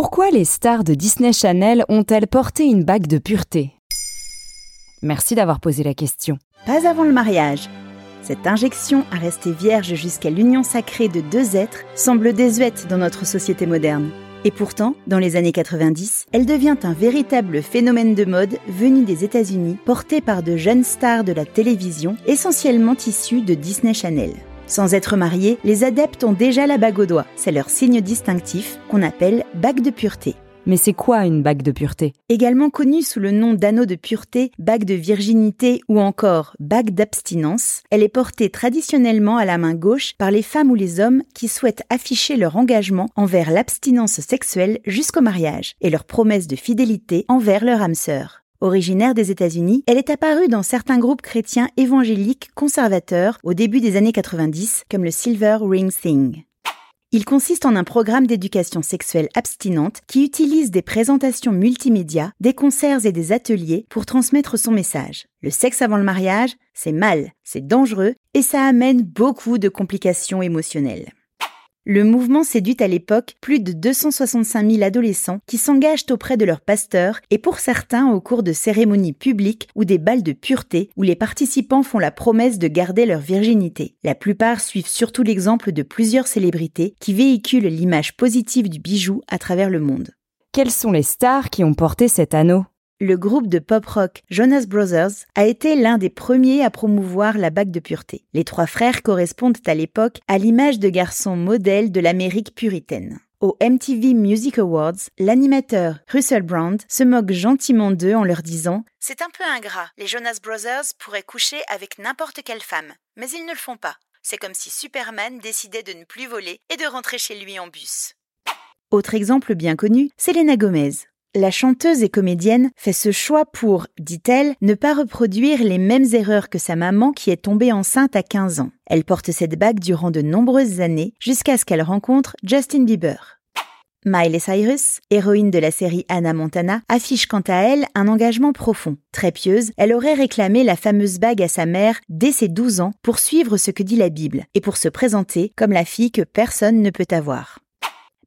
Pourquoi les stars de Disney Channel ont-elles porté une bague de pureté? Merci d'avoir posé la question. Pas avant le mariage. Cette injection à rester vierge jusqu'à l'union sacrée de deux êtres semble désuète dans notre société moderne. Et pourtant, dans les années 90, elle devient un véritable phénomène de mode venu des États-Unis, porté par de jeunes stars de la télévision, essentiellement issues de Disney Channel. Sans être mariés, les adeptes ont déjà la bague au doigt. C'est leur signe distinctif qu'on appelle bague de pureté. Mais c'est quoi une bague de pureté? Également connue sous le nom d'anneau de pureté, bague de virginité ou encore bague d'abstinence, elle est portée traditionnellement à la main gauche par les femmes ou les hommes qui souhaitent afficher leur engagement envers l'abstinence sexuelle jusqu'au mariage et leur promesse de fidélité envers leur âme sœur. Originaire des États-Unis, elle est apparue dans certains groupes chrétiens évangéliques conservateurs au début des années 90, comme le Silver Ring Thing. Il consiste en un programme d'éducation sexuelle abstinente qui utilise des présentations multimédia, des concerts et des ateliers pour transmettre son message. Le sexe avant le mariage, c'est mal, c'est dangereux et ça amène beaucoup de complications émotionnelles. Le mouvement séduit à l'époque plus de 265 000 adolescents qui s'engagent auprès de leur pasteur et pour certains au cours de cérémonies publiques ou des balles de pureté où les participants font la promesse de garder leur virginité. La plupart suivent surtout l'exemple de plusieurs célébrités qui véhiculent l'image positive du bijou à travers le monde. Quelles sont les stars qui ont porté cet anneau? Le groupe de pop-rock Jonas Brothers a été l'un des premiers à promouvoir la bague de pureté. Les trois frères correspondent à l'époque à l'image de garçons modèles de l'Amérique puritaine. Au MTV Music Awards, l'animateur Russell Brand se moque gentiment d'eux en leur disant C'est un peu ingrat, les Jonas Brothers pourraient coucher avec n'importe quelle femme, mais ils ne le font pas. C'est comme si Superman décidait de ne plus voler et de rentrer chez lui en bus. Autre exemple bien connu, Selena Gomez. La chanteuse et comédienne fait ce choix pour, dit-elle, ne pas reproduire les mêmes erreurs que sa maman qui est tombée enceinte à 15 ans. Elle porte cette bague durant de nombreuses années jusqu'à ce qu'elle rencontre Justin Bieber. Miley Cyrus, héroïne de la série Anna Montana, affiche quant à elle un engagement profond. Très pieuse, elle aurait réclamé la fameuse bague à sa mère dès ses 12 ans pour suivre ce que dit la Bible et pour se présenter comme la fille que personne ne peut avoir.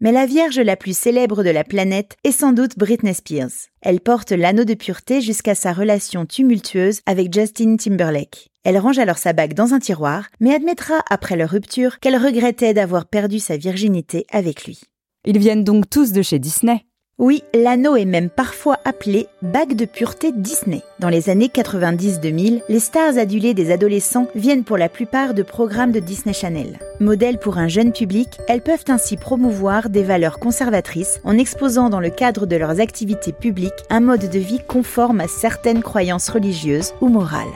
Mais la vierge la plus célèbre de la planète est sans doute Britney Spears. Elle porte l'anneau de pureté jusqu'à sa relation tumultueuse avec Justin Timberlake. Elle range alors sa bague dans un tiroir, mais admettra après leur rupture qu'elle regrettait d'avoir perdu sa virginité avec lui. Ils viennent donc tous de chez Disney. Oui, l'anneau est même parfois appelé bague de pureté Disney. Dans les années 90-2000, les stars adulées des adolescents viennent pour la plupart de programmes de Disney Channel. Modèles pour un jeune public, elles peuvent ainsi promouvoir des valeurs conservatrices en exposant dans le cadre de leurs activités publiques un mode de vie conforme à certaines croyances religieuses ou morales.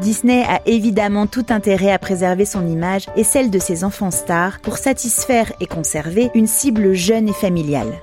Disney a évidemment tout intérêt à préserver son image et celle de ses enfants stars pour satisfaire et conserver une cible jeune et familiale